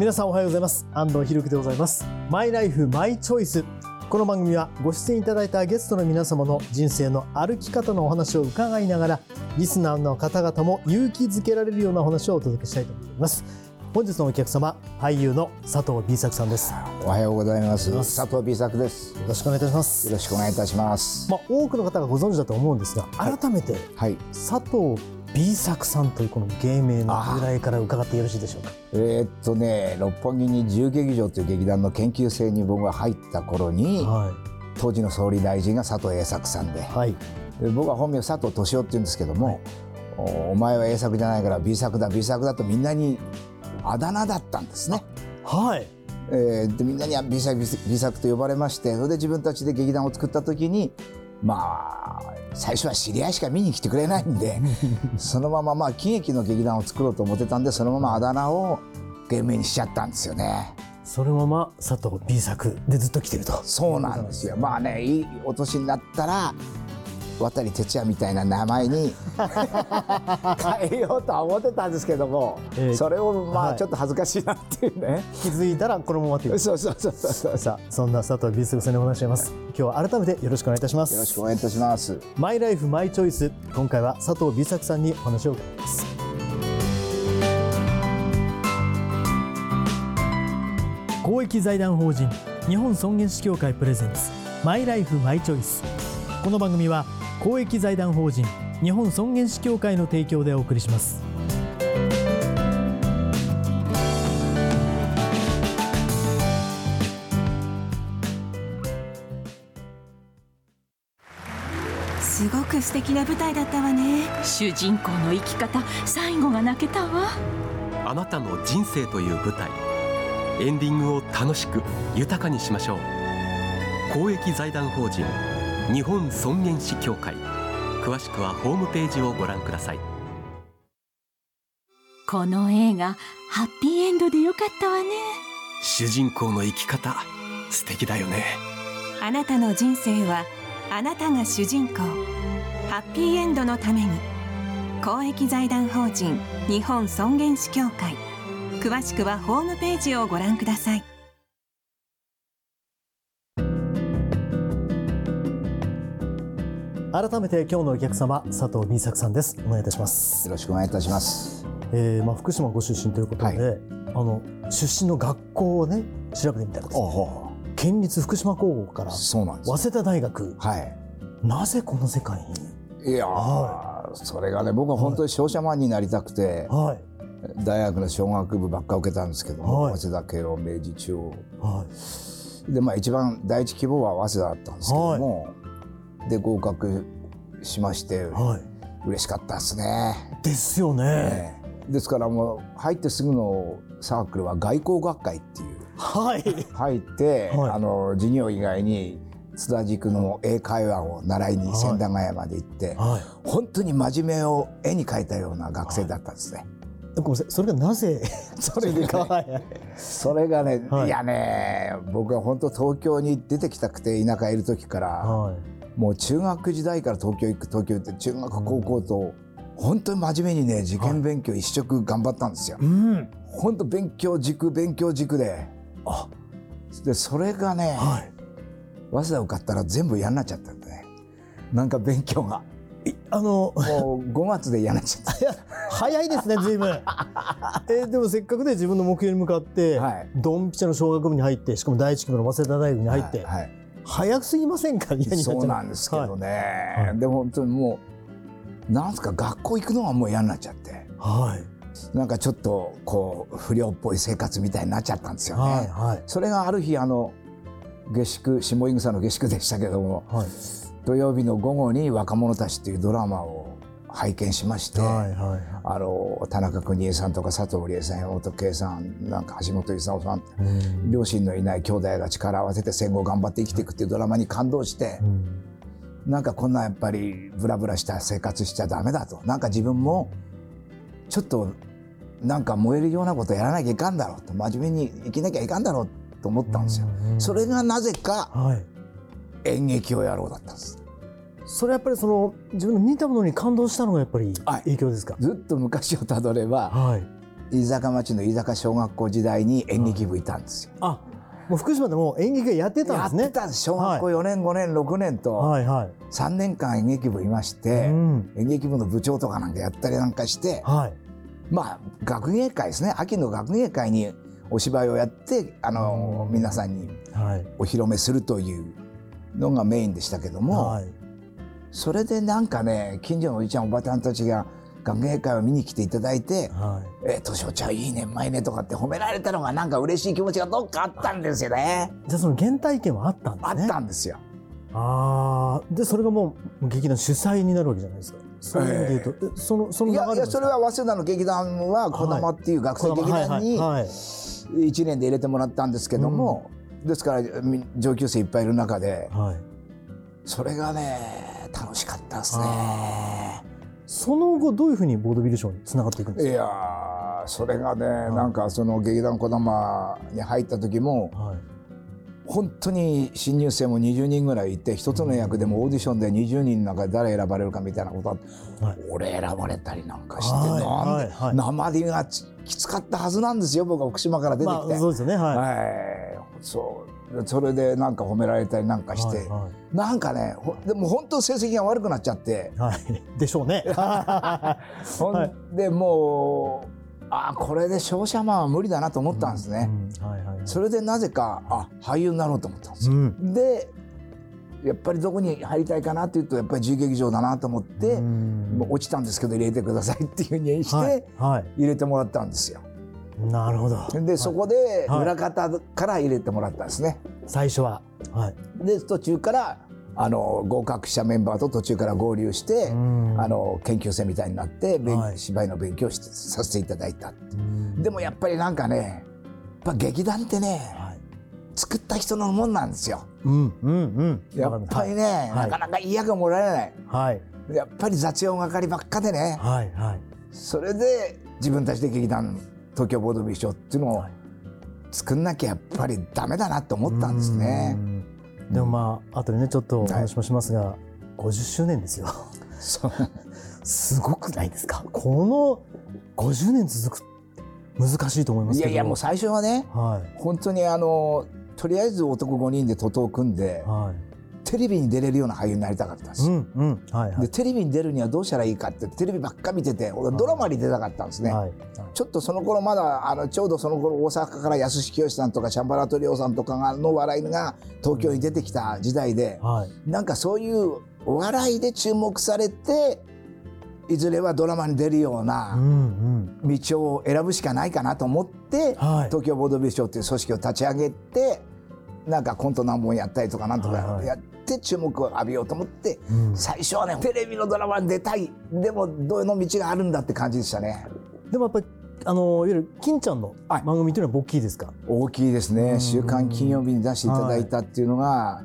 皆さんおはようございます。安藤博樹でございます。マイライフマイチョイスこの番組はご出演いただいたゲストの皆様の人生の歩き方のお話を伺いながらリスナーの方々も勇気づけられるようなお話をお届けしたいと思います。本日のお客様俳優の佐藤 B 作さんです。よおはようございます。佐藤 B 作です。よろしくお願いいたします。ろしくお願いいたします。まあ多くの方がご存知だと思うんですが改めてはい。佐藤 B 作さんというこの芸名の由来から伺ってよろしいでしょうか？えーっとね六本木に自由劇場という劇団の研究生に僕が入った頃には当時の総理大臣が佐藤栄作さんで。いはい。で僕は本名佐藤俊夫って言うんですけども、おお前は A 作じゃないから B 作だ B 作だとみんなにあだ名だったんですね。はい。えーでみんなに B 作 B 作と呼ばれましてそれで自分たちで劇団を作った時にまあ最初は知り合いしか見に来てくれないんで そのまままあ喜劇の劇団を作ろうと思ってたんでそのままあだ名を芸名にしちゃったんですよね。そのまま佐藤 B 作でずっと来てるとそうなんですよ。まあねいいお年になったら渡哲也みたいな名前に変えようとは思ってたんですけども、えーそれをまはい。あちょっと恥ずかしいなっていうね。気づいたらこのままというそうそうそうそう。さあそんな佐藤 B 作さんにお話しします。今日は改めてよろしくお願いいたします。よろしくお願いいたします。マイライフマイチョイス今回は佐藤 B 作さんにお話を伺います。公益財団法人日本尊厳死協会プレゼンツマイライフマイチョイスこの番組は公益財団法人日本尊厳死協会の提供でお送りします。すごく素敵な舞台だったわね。主人公の生き方最後が泣けたわ。あなたの人生という舞台。エンディングを楽しく豊かにしましょう。公益財団法人日本尊厳死協会。詳しくはホームページをご覧ください。この映画ハッピーエンドでよかったわね。主人公の生き方素敵だよね。あなたの人生はあなたが主人公。ハッピーエンドのために公益財団法人日本尊厳死協会。詳しくはホームページをご覧ください改めて今日のお客様佐藤 B 作さんです。お願いいたします。よろしくお願いいたします。えーまあ、福島ご出身ということで、はい。あの出身の学校をね調べてみたらです。県立福島高校からそうなんですよ。早稲田大学。はい。なぜこの世界に？いやー、はそれがね僕は本当に商社マンになりたくて、はい。大学の商学部ばっか受けたんですけども、はい。早稲田慶応明治中央。はい。でまあ一番第一希望は早稲田だったんですけども、で合格しましてはい。嬉しかったですね。ですよね、ええ。ですからもう入ってすぐのサークルは外交学会っていう。はい。入って、はい。あの授業以外に津田塾の英会話を習いに千駄ヶ谷まで行って、はい。本当に真面目を絵に描いたような学生だったんですね。ごめんなさいそれがなぜ？それがね。はい。それがね、はい。い、やね僕は本当東京に出てきたくて田舎にいる時から、はいもう中学時代から東京行く東京行って中学高校と、本当に真面目にね受験勉強一色頑張ったんですよ。うん。本当勉強軸勉強軸で。あ。でそれがね、はい。早稲田受かったら全部嫌になっちゃったんでね。なんか勉強が。いあの。もう5月で嫌になっちゃっいや早いですね随分。えーでもせっかくで自分の目標に向かって、はい。ドンピシャの小学部に入ってしかも第一期部の早稲田大学にた入って、はい早すぎませんか？嫌になっちゃそうなんですけどね、はい。でも本当にもうなんすか学校行くのがもう嫌になっちゃって。はい。なんかちょっとこう不良っぽい生活みたいになっちゃったんですよね。はいはい。それがある日あの下宿下井草の下宿でしたけどもはい。土曜日の午後に「若者たち」っていうドラマを拝見しまして、はいはいあの田中邦衛さんとか佐藤理恵さん山本圭さんなんか橋本勲さんうん。両親のいない兄弟が力を合わせて戦後頑張って生きていくっていうドラマに感動してう、ん。なんかこんなやっぱりブラブラした生活しちゃダメだと。なんか自分もちょっとなんか燃えるようなことやらなきゃいかんだろうと。真面目に生きなきゃいかんだろうと思ったんですよ。うん。それがなぜかはい。演劇をやろうだったんです。それやっぱりその自分の見たものに感動したのがやっぱりはい。影響ですか、ずっと昔をたどればはい。飯坂町の飯坂小学校時代に演劇部いたんですよ。あもう福島でも演劇がやってたんやですね。ってた。んです小学校4年、5年6年とはいはい。3年間演劇部いまして、うん。演劇部の部長とかなんかやったりなんかしてはい。まあ学芸会ですね。秋の学芸会にお芝居をやってあのうん。皆さんにはい。お披露目するというのがメインでしたけども、はいそれでなんかね近所のおじちゃんおばちゃんたちが学芸会を見に来ていただいてはい「え年おちゃんいいねうまいね」とかって褒められたのがなんか嬉しい気持ちがどっかあったんですよね。じゃあその原体験はあったんですね。あったんですよ。ああでそれがもう劇団主催になるわけじゃないですか。そういう意味で言うと、えそのそのいやいやそれは早稲田の劇団は児玉っていう学生劇団にはい。はい。はい。1年で入れてもらったんですけども、ですからみ上級生いっぱいいる中ではい。それがね楽しかったですあね。その後どういうふうにボードビル賞につながっていくんですいやーそれがね、なんかその劇団児玉に入った時もかはい。本当に新入生も20人ぐらいいて一つの役でもオーディションで20人の中で誰選ばれるかみたいなことあはい。俺選ばれたりなんかして、はいなんで、はいがつきつかったはずなんですよ僕は福島から出てきて。まあそうですよねはい、はい、そうそれでなんか褒められたりなんかして、はなんかねほでも本当成績が悪くなっちゃって。い、はい。はい、でしょうね。ほんはい。でもうあこれで商社マンは無理だなと思ったんですね、うんはいはいはい。それでなぜかあ俳優になろうと思ったんですよ、うん。でやっぱりどこに入りたいかなっていうとやっぱり自由劇場だなと思って、落ちたんですけど入れてくださいっていうふうにして、はいはい。入れてもらったんですよなるほど。でそこではい。裏方から入れてもらったんですね、最初は。はい。で途中からあの合格したメンバーと途中から合流して、うん。あの研究生みたいになって、勉はい。芝居の勉強をしてさせていただいた。うん。でもやっぱりなんかねやっぱ劇団ってねはい。作った人のもんなんですよ。うんうんうん。やっぱりね、はい。なかなかいい役もらえない。はい。やっぱり雑用係ばっかでねはいはい。それで自分たちで劇団東京ボードビー賞っていうのをはい。作んなきゃやっぱりダメだなと思ったんですね。う。ん。でもまあ後でねちょっとお話もしますが、50周年ですよ。すごくないですか？この50年続く難しいと思いますけど。いやいやもう最初はねは本当にあのとりあえず男5人で徒党を組んでいはいテレビに出れるような俳優になりたかったんです。でテレビに出るにはどうしたらいいかってテレビばっか見てて俺ドラマに出たかったんですね。はい。ちょっとその頃まだあのちょうどその頃大阪から安志清さんとかチャンバラトリオさんとかがの笑いが東京に出てきた時代ではい。なんかそういうお笑いで注目されていずれはドラマに出るよううなん。道を選ぶしかないかなと思って東京ボードビー賞っていう組織を立ち上げてなんかコント何本やったりとかなんとかやって注目を浴びようと思ってうん。最初はねテレビのドラマに出たい。でもどの道があるんだって感じでしたね。でもやっぱりあのいわゆる金ちゃんのはい。番組というのは大きいですか？大きいですね。うん「週刊金曜日」に出していただいたっていうのが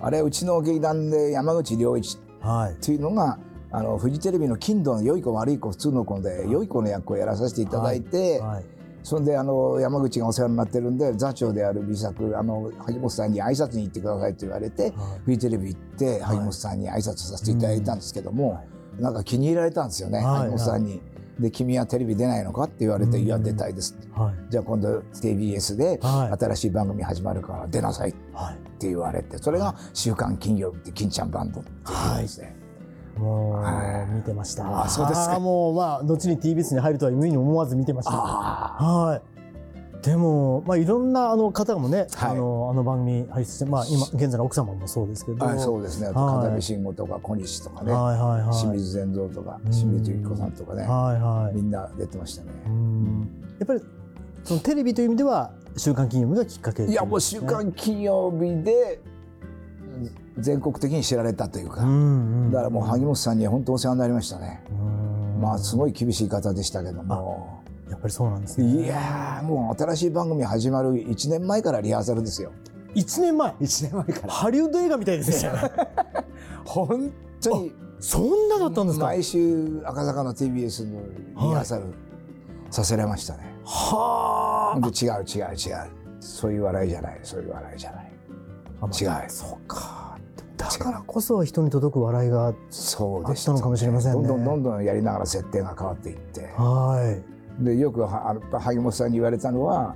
あれうちの劇団で山口良一はい。っていうのがあのフジテレビの金土の良い子悪い子普通の子で良い子の役をやらさせていただいて、はいそれであの山口がお世話になってるんで座長である美作あの萩本さんに挨拶に行ってくださいって言われて、はい。フジテレビ行って萩本さんに挨拶させていただいたんですけども、うんなんか気に入られたんですよね、はい萩本さんに。で「君はテレビ出ないのか?」って言われて「うん。いや出たいです」はい。じゃあ今度 TBS ではい。新しい番組始まるから出なさいってはい。言われてそれが「週刊金曜日」って金ちゃんバンドっていうのですね。もはう見てました。あそうですか。もうまあ後に TBS に入るとは夢に思わず見てました。あはい。でも、まあ、いろんなあの方もね、はい。あのあの番組輩出して、まあ、今現在の奥様もそうですけど、あそうですね。片見慎吾とか小西とかね、はいはいはい。清水善三とかうん。清水由紀子さんとかね、はいはい。みんな出てましたね。うん。やっぱりそのテレビという意味では週刊金曜日がきっかけ、いやもう「週刊金曜日」で全国的に知られたというか、うんうん、だからもう萩本さんには本当お世話になりましたね。うんまあすごい厳しい方でしたけども。やっぱりそうなんですね。いやーもう新しい番組始まる1年前からリハーサルですよ。一年前？1年前から。ハリウッド映画みたいですね。本当にそんなだったんですか？毎週赤坂の TBS のリハーサルさせられましたね。はほんで違う違う違うそういう笑いじゃないそういう笑いじゃないあ。違うそうか。だから。こそ人に届く笑いがあったのかもしれませんね。どんどんどんどんやりながら設定が変わっていって。はい。でよくは萩本さんに言われたのは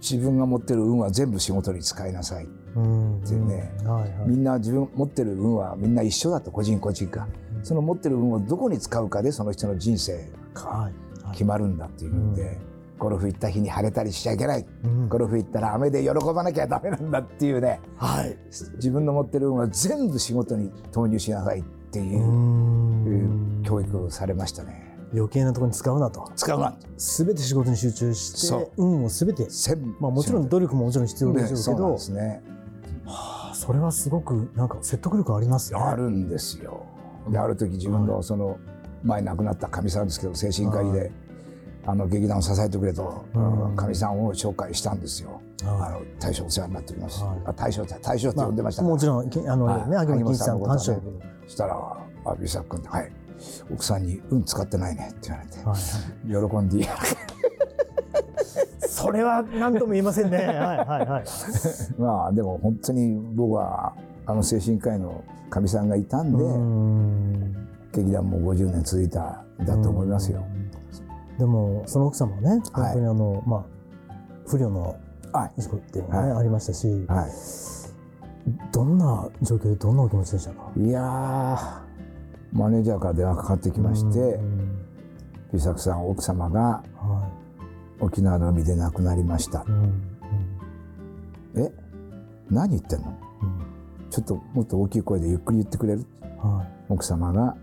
自分が持ってる運は全部仕事に使いなさいうんって。いうねうん。はいはい。みんな自分持ってる運はみんな一緒だと個人個人が。その持ってる運をどこに使うかでその人の人生が決まるんだっていうんで、ゴルフ行った日に晴れたりしちゃいけない。うん。ゴルフ行ったら雨で喜ばなきゃダメなんだっていうね。はい。自分の持ってる運は全部仕事に投入しなさいっていうう、ん。教育をされましたね。余計なところに使うなと。使うな。すべて仕事に集中しそう。て運をすべて全部まあもちろん努力ももちろん必要でしょうけど。そうなんですね。はあそれはすごくなんか説得力ありますね。あるんですよ。である時自分のその前亡くなったかみさんですけど精神科医はであの劇団を支えてくれとうん。かみさんを紹介したんですよ。あはの大将お世話になっております。はい。あ大将って大将って呼んでましたから。もちろんきあのはい。ね秋元金さんの短そしたら「あ美作君はい。奥さんに運使ってないね」って言われて。はい。はい喜んで それは何とも言えませんね。はいはいはい。まあでも本当に僕はあの精神科医のかみさんがいたんで、うん。劇団も50年続いたんだと思いますよ。でもその奥様はね本当にあのまあ不慮のはい。事故っていうのがねはありましたしはどんな状況でどんなお気持ちでしたか？い、いやーマネージャーから電話かかってきましてうん「美作さん奥様がは沖縄の海で亡くなりました。い」うん。え？何言ってんの？うん。ちょっともっと大きい声でゆっくり言ってくれる？は奥様が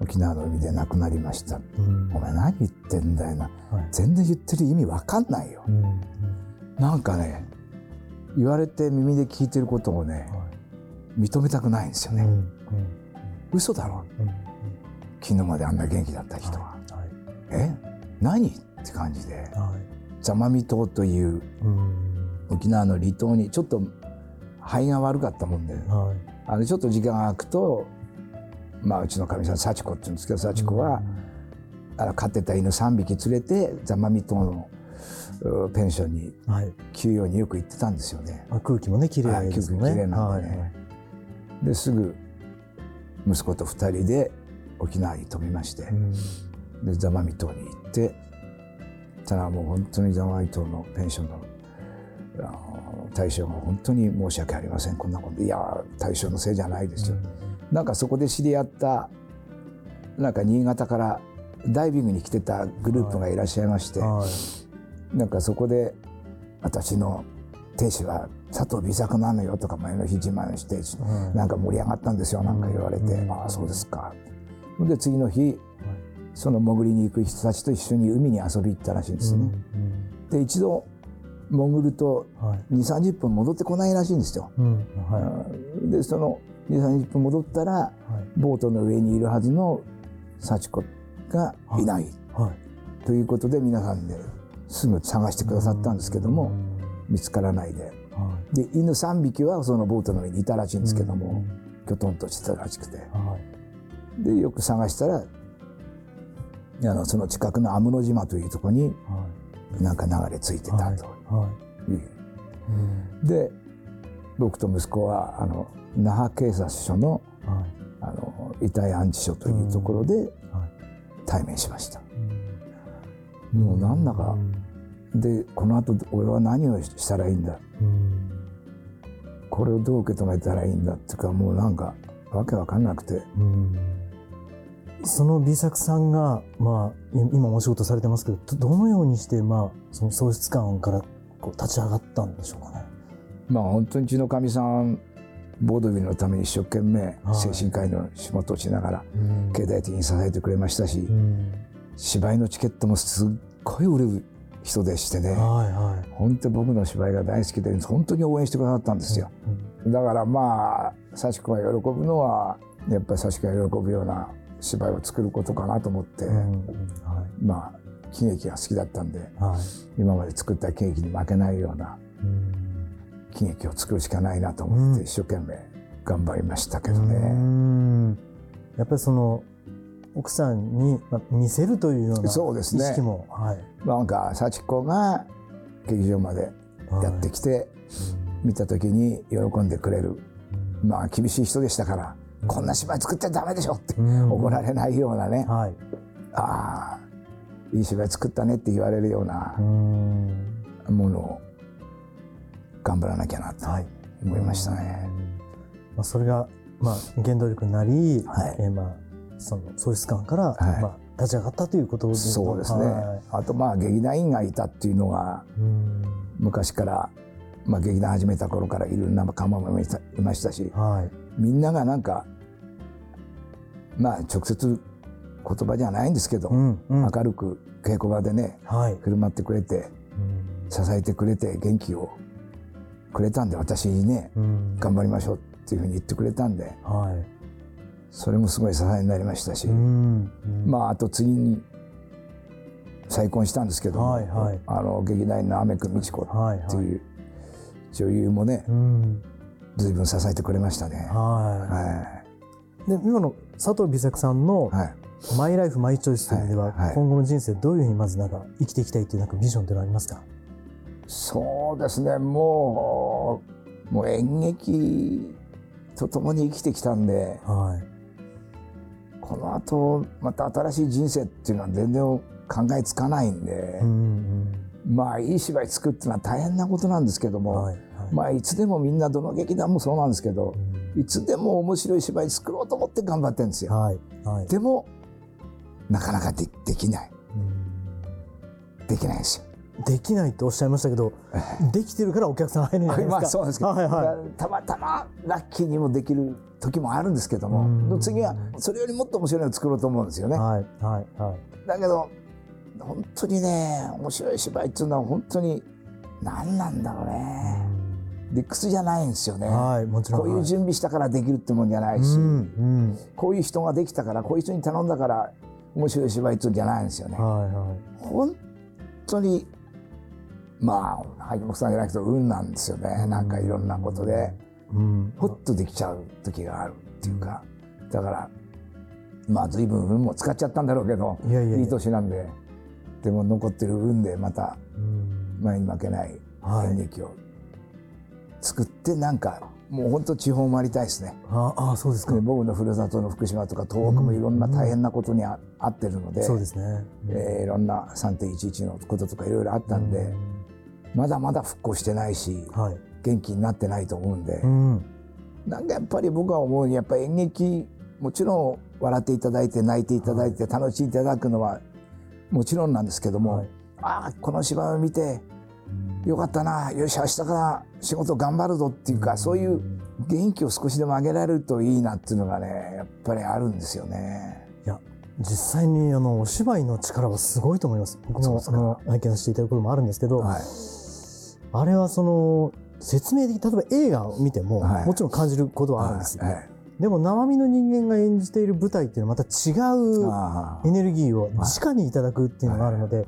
沖縄の海で亡くなりました。いうん。お前何言ってんだよな。はい。全然言ってる意味わかんないよ。うんなんかね言われて耳で聞いてることをね認めたくないんですよね、うんうん嘘だろ。うん昨日まであんな元気だった人は、はいえ？何？って感じで。はい。座間味島といううん。沖縄の離島にちょっと肺が悪かったもんで。はい。あのちょっと時間が空くとまあうちのかみさん幸子って言うんですけど幸子は、あの飼ってた犬3匹連れて座間味島のうペンションにはい。休養によく行ってたんですよね。まあ空気もね綺麗ですね。綺麗なんはいでねですぐ息子と2人で沖縄に飛びまして、うん。で座間味島に行ってたらもう本当に座間味島のペンションのあの大将が本当に申し訳ありません。こんなこといや大将のせいじゃないですよ、なんかそこで知り合ったなんか新潟からダイビングに来てたグループがいらっしゃいまして、はい。なんかそこで私の亭主は佐藤美作なのよとか前の日自慢して、はい。なんか盛り上がったんですよなんか言われて、うんああそうですかで次の日その潜りに行く人たちと一緒に海に遊び行ったらしいんですね、で一度潜るとはい。2 3 0分戻ってこないらしいんですよ、うん。はでその2 3 0分戻ったらいはい。ボートの上にいるはずの幸子がい。ない。はい。ということで皆さんですぐ探してくださったんですけども見つからないで。はで犬3匹はそのボートの上にいたらしいんいですけどもうん。きょとんとしてたらしくて。はい。でよく探したらあのその近くの安室島というところにはなんか流れ着いてたとはい。い。う。う。んで僕と息子はあの那覇警察署のはい。あの遺体安置所というところではい。対面しました。うん。もうなんだかでこの後俺は何をしたらいいんだ？うん。これをどう受け止めたらいいんだっていうかもうなんかわけわかんなくて。うん。その美作さんが、まあ、い今お仕事されてますけどどどのようにして、まあ、その喪失感からこう立ち上がったんでしょうかね？まあ本当にうちのかみさんボードビルのために一生懸命はい。精神科医の仕事をしながらうん。経済的に支えてくれましたしうん。芝居のチケットもすっごい売れる人でしてね。はいはい。本当に僕の芝居が大好きで本当に応援してくださったんですよ。だからまあ幸子が喜ぶのはやっぱり幸子が喜ぶような芝居を作ることかなと思って、まあ喜劇が好きだったんでいはい。今まで作った喜劇に負けないようなうん喜劇を作るしかないなと思ってうん。一生懸命頑張りましたけどうね。ん。やっぱりその奥さんにまあ見せるというようなそうですね。意識も、はい、なんか幸子が劇場までやってきて見た時に喜んでくれる。まあ厳しい人でしたからこんな芝居作っちゃダメでしょってうん。怒られないようなね。はい。ああいい芝居作ったねって言われるようなうん。ものを頑張らなきゃなとはい。思いましたね。まあ、それが、まあ、原動力になり、はい。えーまあ、その喪失感から、はい。まあ、立ち上がったということですそうですね、はい。あとまあ劇団員がいたっていうのがうん。昔から、まあ、劇団始めた頃からいる仲間もいたいましたしはい。みんながなんかまあ直接言葉じゃないんですけど、うんうん。明るく稽古場でねはい。振る舞ってくれてうん。支えてくれて元気をくれたんで私にねうん。頑張りましょうっていうふうに言ってくれたんではい。それもすごい支えになりましたし、うんうん。まああと次に再婚したんですけども、はいはい。あの劇団員の雨久美智子っていう女優もねうん。随分支えてくれましたね。ははい。で今の佐藤美作さんのい、はい、「マイライフマイチョイス」という意味では、はいはい。今後の人生どういうふうにまずなんか生きていきたいというなんかビジョンというのはありますか？そうですね。もうもう演劇と共に生きてきたんではい。この後また新しい人生っていうのは全然考えつかないんでう、んまあいい芝居作るってのは大変なことなんですけども、うんはいはい。まあいつでもみんなどの劇団もそうなんですけどいつでも面白い芝居作ろうと思って頑張ってるんですよ。はいはい。でもなかなかでできない。うん。できないんですよ。できないとおっしゃいましたけどできてるからお客さん入るんじゃないですか？まあそうですけど、はいはたまたまラッキーにもできる時もあるんですけどうもん次はそれよりもっと面白いのを作ろうと思うんですよね。いはいはいはい。だけど本当にね面白い芝居っていうのは本当に何なんだろうね。理屈じゃないんですよね。はいもちろん。こういう準備したからできるってもんじゃないし、うんうん。こういう人ができたからこういう人に頼んだから面白い芝居っていうんじゃないんですよね。はいはい。本当にまあ萩本さんじゃなくて運なんですよね。なんかいろんなことで。うん。ほっとできちゃう時があるっていうか。だからまあ随分運も使っちゃったんだろうけどいやい年なんで。でも残ってる運でまたうん。前に負けないはい。演劇を作ってなんかもう本当地方回りたいですね。ああそうですか。で僕のふるさとの福島とか東北もいろんな大変なことにああってるので、そうですね。えーいろんな3.11のこととかいろいろあったんで、まだまだ復興してないしはい。元気になってないと思うんで、うん。なんかやっぱり僕は思うにやっぱり演劇もちろん笑っていただいて泣いていただいて楽しんでいただくのはもちろんなんですけども、はい。ああこの芝居を見てよかったなよし明日から仕事頑張るぞっていうか、そういう元気を少しでも上げられるといいなっていうのがねやっぱりあるんですよね。いや実際にあのお芝居の力はすごいと思います。僕もあの拝見させていただくこともあるんですけど、はい、あれはその説明的例えば映画を見ても、はい。もちろん感じることはあるんですよ、はい。はい。でも生身の人間が演じている舞台っていうのはまた違うあエネルギーを直にいただくっていうのがあるので、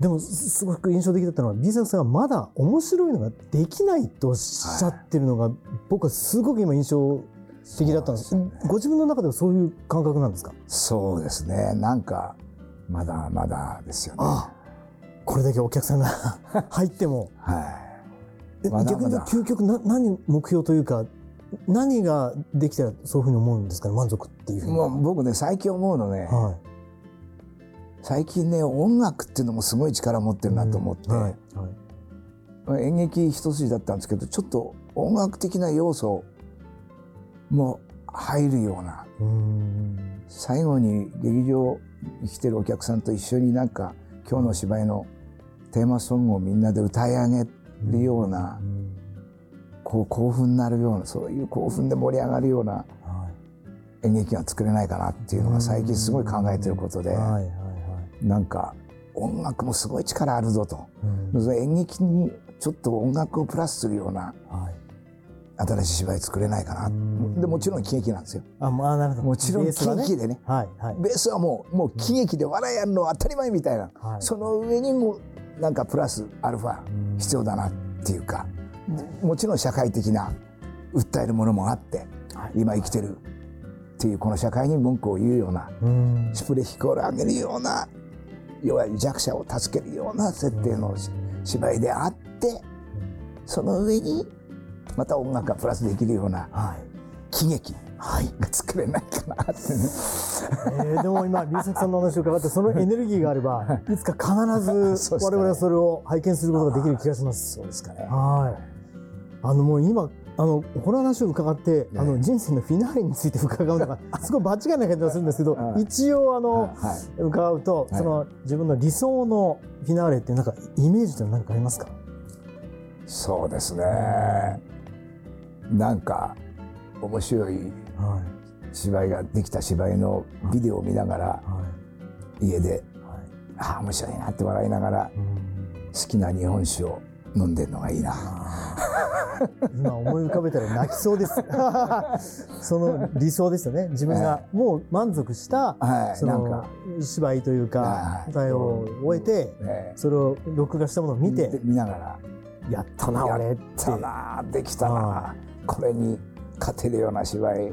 でもすすごく印象的だったのは B 作さんがまだ面白いのができないとおっしゃってるのが、僕はすごく今印象的だったんですね。ご自分の中ではそういう感覚なんですか？そうですね。なんかまだまだですよね。あこれだけお客さんが 入っても。はい。えまだまだ。逆に言うと究極な何目標というか何ができたらそういうふうに思うんですかね？満足っていうふうに。もう僕ね最近思うのね、は最近ね音楽っていうのもすごい力を持ってい、るなと思って、はい。はい。まあ演劇一筋だったんですけどちょっと音楽的な要素も入るような。最後に劇場に来てるお客さんと一緒になんか今日の芝居のテーマソングをみんなで歌い上げるような、うんこう興奮になるようなそういう興奮で盛り上がるようなはい。演劇が作れないかなっていうのが最近すごい考えてることで、なんか音楽もすごい力あるぞと、演劇にちょっと音楽をプラスするようなはい。新しい芝居作れないかな、うん。でもちろん喜劇なんですよ。あまあなるほど。もちろん喜劇でね。ベースはもうもう喜劇で笑いやるのは当たり前みたいな、はい。その上にもなんかプラスアルファうん必要だなっていうか、もちろん社会的な訴えるものもあって、はい。今生きてるっていうこの社会に文句を言うようなうんシュプレヒコール上げるような弱い弱者を助けるような設定のし芝居であってその上にまた音楽がプラスできるようなはい。喜劇が作れないかなってねえー、でも今龍崎さんの話を伺ってそのエネルギーがあればいつか必ず 我々はそれを拝見することができる気がします。そうですかね。はい。あのもう今あのこの話を伺って、あの人生のフィナーレについて伺うのが すごい場違いな感じがするんですけど、はい一応あの、はい。伺うと、はいその自分の理想のフィナーレっていうなんかイメージって何かありますか？そうですね。なんか面白いは芝居ができた芝居のビデオを見ながら家ではい。ああ面白いなって笑いながらうん好きな日本酒を飲んでるのがいいな。今思い浮かべたら泣きそうです。その理想ですよね。自分がもう満足した、はい。そのなんか、芝居というかはい舞台を終えて、ね、それを録画したものを見て、見ながらやったな俺って。さなできたはなこれに勝てるような芝居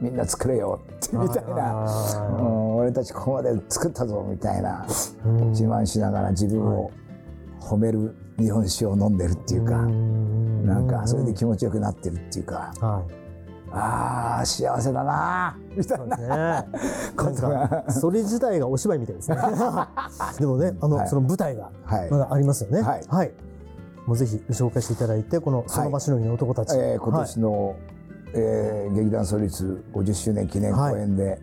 みんな作れよってみたいな、あうん、俺たちここまで作ったぞみたいな。ーうん。自慢しながら自分を褒める日本酒を飲んでるっていうか、ん。なんかそれで気持ちよくなってるっていうか、はい。ああ幸せだなみたいな。ね。それ自体がお芝居みたいですね。でもね、あの、はい。その舞台がはい、まだありますよね。はい。もうぜひ紹介していただいて、このその場しのぎの男たち。えー今年の、えー劇団創立50周年記念公演で、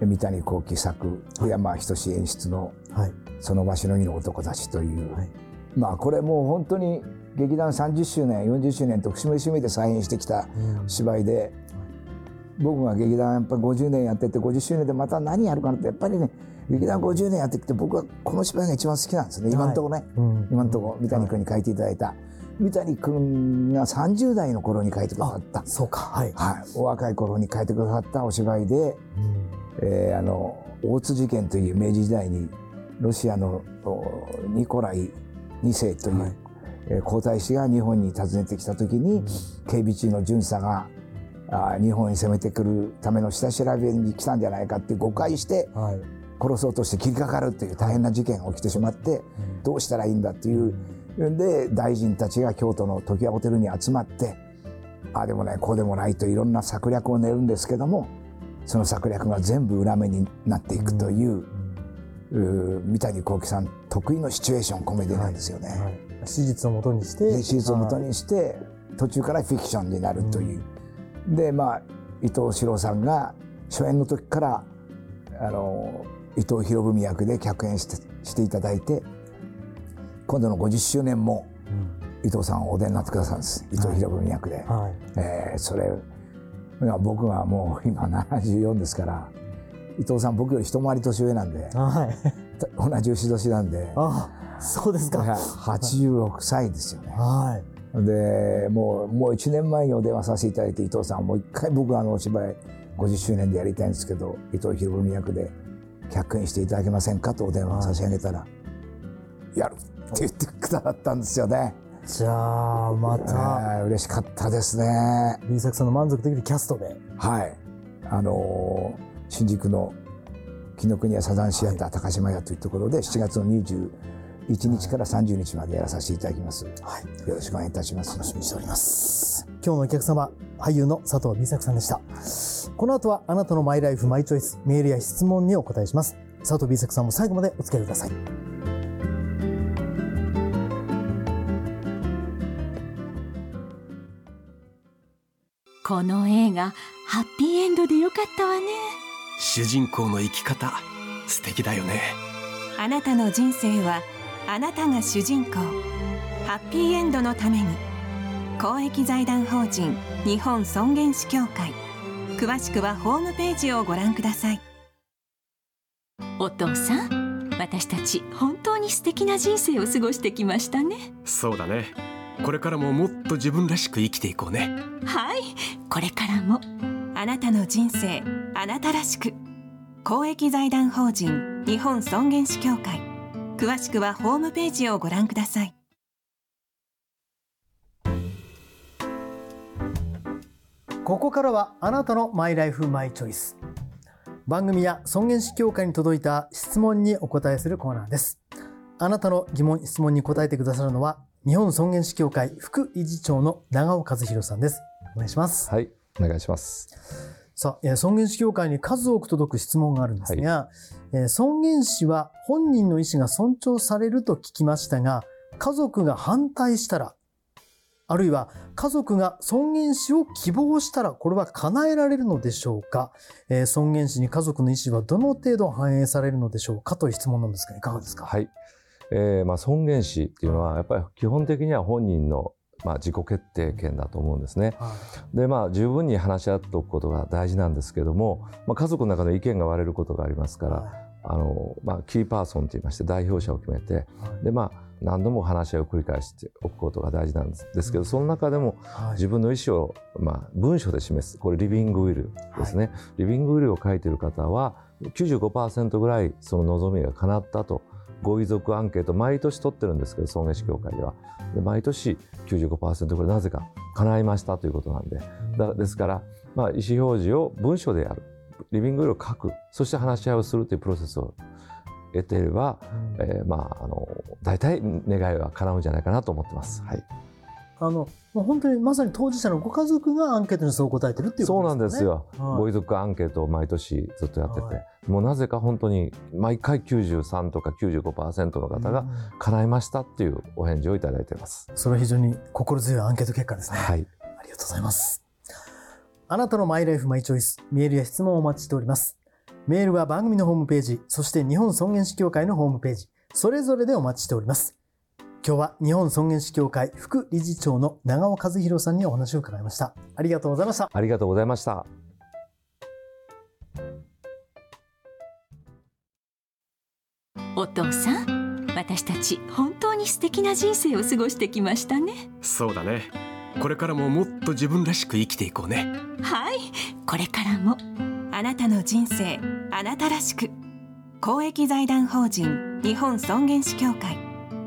三谷幸喜作山仁志演出のはい。「その場しのぎの男たち」という、はい。まあこれもう本当に劇団30周年40周年と節目節目で再演してきたうん。芝居で、僕が劇団やっぱ50年やってて50周年でまた何やるかなってやっぱりね劇団50年やってきて僕はこの芝居が一番好きなんですね。今のところね、うん。今のところ三谷君に書いていただいた、三谷君が30代の頃に書いてくださった、そうか。はい。はい、お若い頃に書いてくださったお芝居で、うん。えーあの大津事件という明治時代にロシアのおニコライ2世という、はい。えー皇太子が日本に訪ねてきた時に、警備中の巡査があー日本に攻めてくるための下調べに来たんじゃないかって誤解してはい。殺そうとして切りかかるという大変な事件が起きてしまって、どうしたらいいんだっていう、で大臣たちが京都の常盤ホテルに集まってああでもないこうでもないといろんな策略を練るんですけどもその策略が全部裏目になっていくという,、うー三谷幸喜さん得意のシチュエーションコメディなんですよね。はい。史実をもとにして。で史実をもとにして途中からフィクションになるという。でまあ伊藤四郎さんが初演の時からあの伊藤博文役で客演してしていただいて今度の50周年も伊藤さんお出になってくださるんです伊藤博文役で。はい。えーそれ僕はもう今74ですから伊藤さん僕より一回り年上なんではい。同じ牛年なんであ、そうですか。はい86歳ですよね。はい。でもうもう1年前にお電話させていただいて伊藤さんもう一回僕はあのお芝居50周年でやりたいんですけど伊藤博文役で客演していただけませんかとお電話を差し上げたら「やる!」って言ってくださったんですよね。じゃあ、また、はい嬉しかったですね。リーサクさんの満足できるキャストで。はい。あのー新宿の紀ノ国屋サザンシアター高島屋というところで7月の21日から30日までやらさせていただきます。はい。よろしくお願いいたします。楽しみにしております。今日のお客様、俳優の佐藤美作さんでした。この後はあなたのマイライフマイチョイス、メールや質問にお答えします。佐藤美作さんも最後までお付き合いください。この映画ハッピーエンドでよかったわね。主人公の生き方素敵だよね。あなたの人生はあなたが主人公。ハッピーエンドのために。公益財団法人日本尊厳死協会。詳しくはホームページをご覧ください。お父さん私たち本当に素敵な人生を過ごしてきましたね。そうだねこれからももっと自分らしく生きていこうね。はい。これからも。あなたの人生あなたらしく。公益財団法人日本尊厳死協会。詳しくはホームページをご覧ください。ここからはあなたのマイライフマイチョイス。番組や尊厳死協会に届いた質問にお答えするコーナーです。あなたの疑問、質問に答えてくださるのは、日本尊厳死協会副理事長の長尾和弘さんです。お願いします。はい、お願いします。さあ、えー尊厳死協会に数多く届く質問があるんですが、えー尊厳死は本人の意思が尊重されると聞きましたが、家族が反対したら、あるいは家族が尊厳死を希望したら、これは叶えられるのでしょうか、えー尊厳死に家族の意思はどの程度反映されるのでしょうか？という質問なんですが、いかがですか？はい、えーまあ、尊厳死っていうのはやっぱり基本的には本人の、まあ、自己決定権だと思うんですね。はい。でまあ十分に話し合っておくことが大事なんですけども、まあ、家族の中で意見が割れることがありますから、はあのまあ、キーパーソンといいまして代表者を決めていはい。で、まあ、何度も話し合いを繰り返しておくことが大事なんです。けど、うん。その中でもはい。自分の意思を、まあ、文書で示す。これリビングウィルですね、リビングウィルを書いている方は95%ぐらいその望みが叶ったとご遺族アンケート毎年取ってるんですけど尊厳死協会では。で毎年95%ぐらいなぜか叶いましたということなんで。だですから、まあ、意思表示を文書でやる。リビングウィルを書く。そして話し合いをするというプロセスを得ていれば、うん。えーまあ、あの大体願いは叶うんじゃないかなと思ってます。はいあのもう本当にまさに当事者のご家族がアンケートにそう答えてるっていうそうことですよね。なんですよ、はいご遺族アンケートを毎年ずっとやってて、はいもうなぜか本当に毎回93とか95%の方がうん叶いましたっていうお返事をいただいています。それは非常に心強いアンケート結果ですね。はい、ありがとうございます。あなたのマイライフマイチョイス、メールや質問をお待ちしております。メールは番組のホームページ、そして日本尊厳死協会のホームページ、それぞれでお待ちしております。今日は日本尊厳死協会副理事長の長尾和弘さんにお話を伺いました。ありがとうございました。ありがとうございました。お父さん私たち本当に素敵な人生を過ごしてきましたねそうだねこれからももっと自分らしく生きていこうねはいこれからもあなたの人生あなたらしく公益財団法人日本尊厳死協会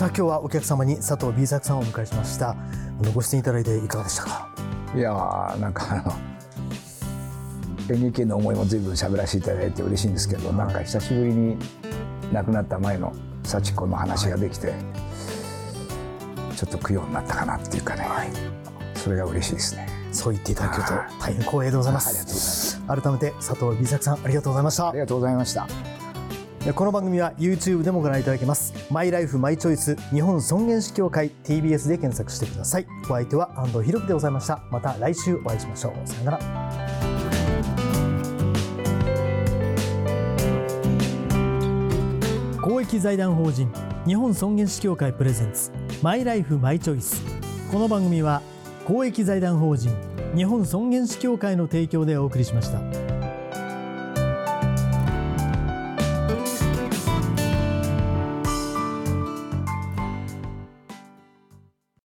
さあ今日はお客様に佐藤 B 作さんをお迎えしました。ご出演いただいていかがでしたか？いやーなんかあの演劇への思いも随分喋らせていただいて嬉しいんですけど、なんか久しぶりに亡くなった前の幸子の話ができて、ちょっと供養になったかなっていうかね、それが嬉しいですね。そう言っていただけると大変光栄でございます。ありがとうございます。改めて佐藤 B 作さんありがとうございましたあり。がとうございました。この番組は YouTube でもご覧いただけます。マイライフマイチョイス日本尊厳死協会 TBS で検索してください。お相手は安藤博樹でございました。また来週お会いしましょう。さよなら。公益財団法人日本尊厳死協会プレゼンツマイライフマイチョイス。この番組は公益財団法人日本尊厳死協会の提供でお送りしました。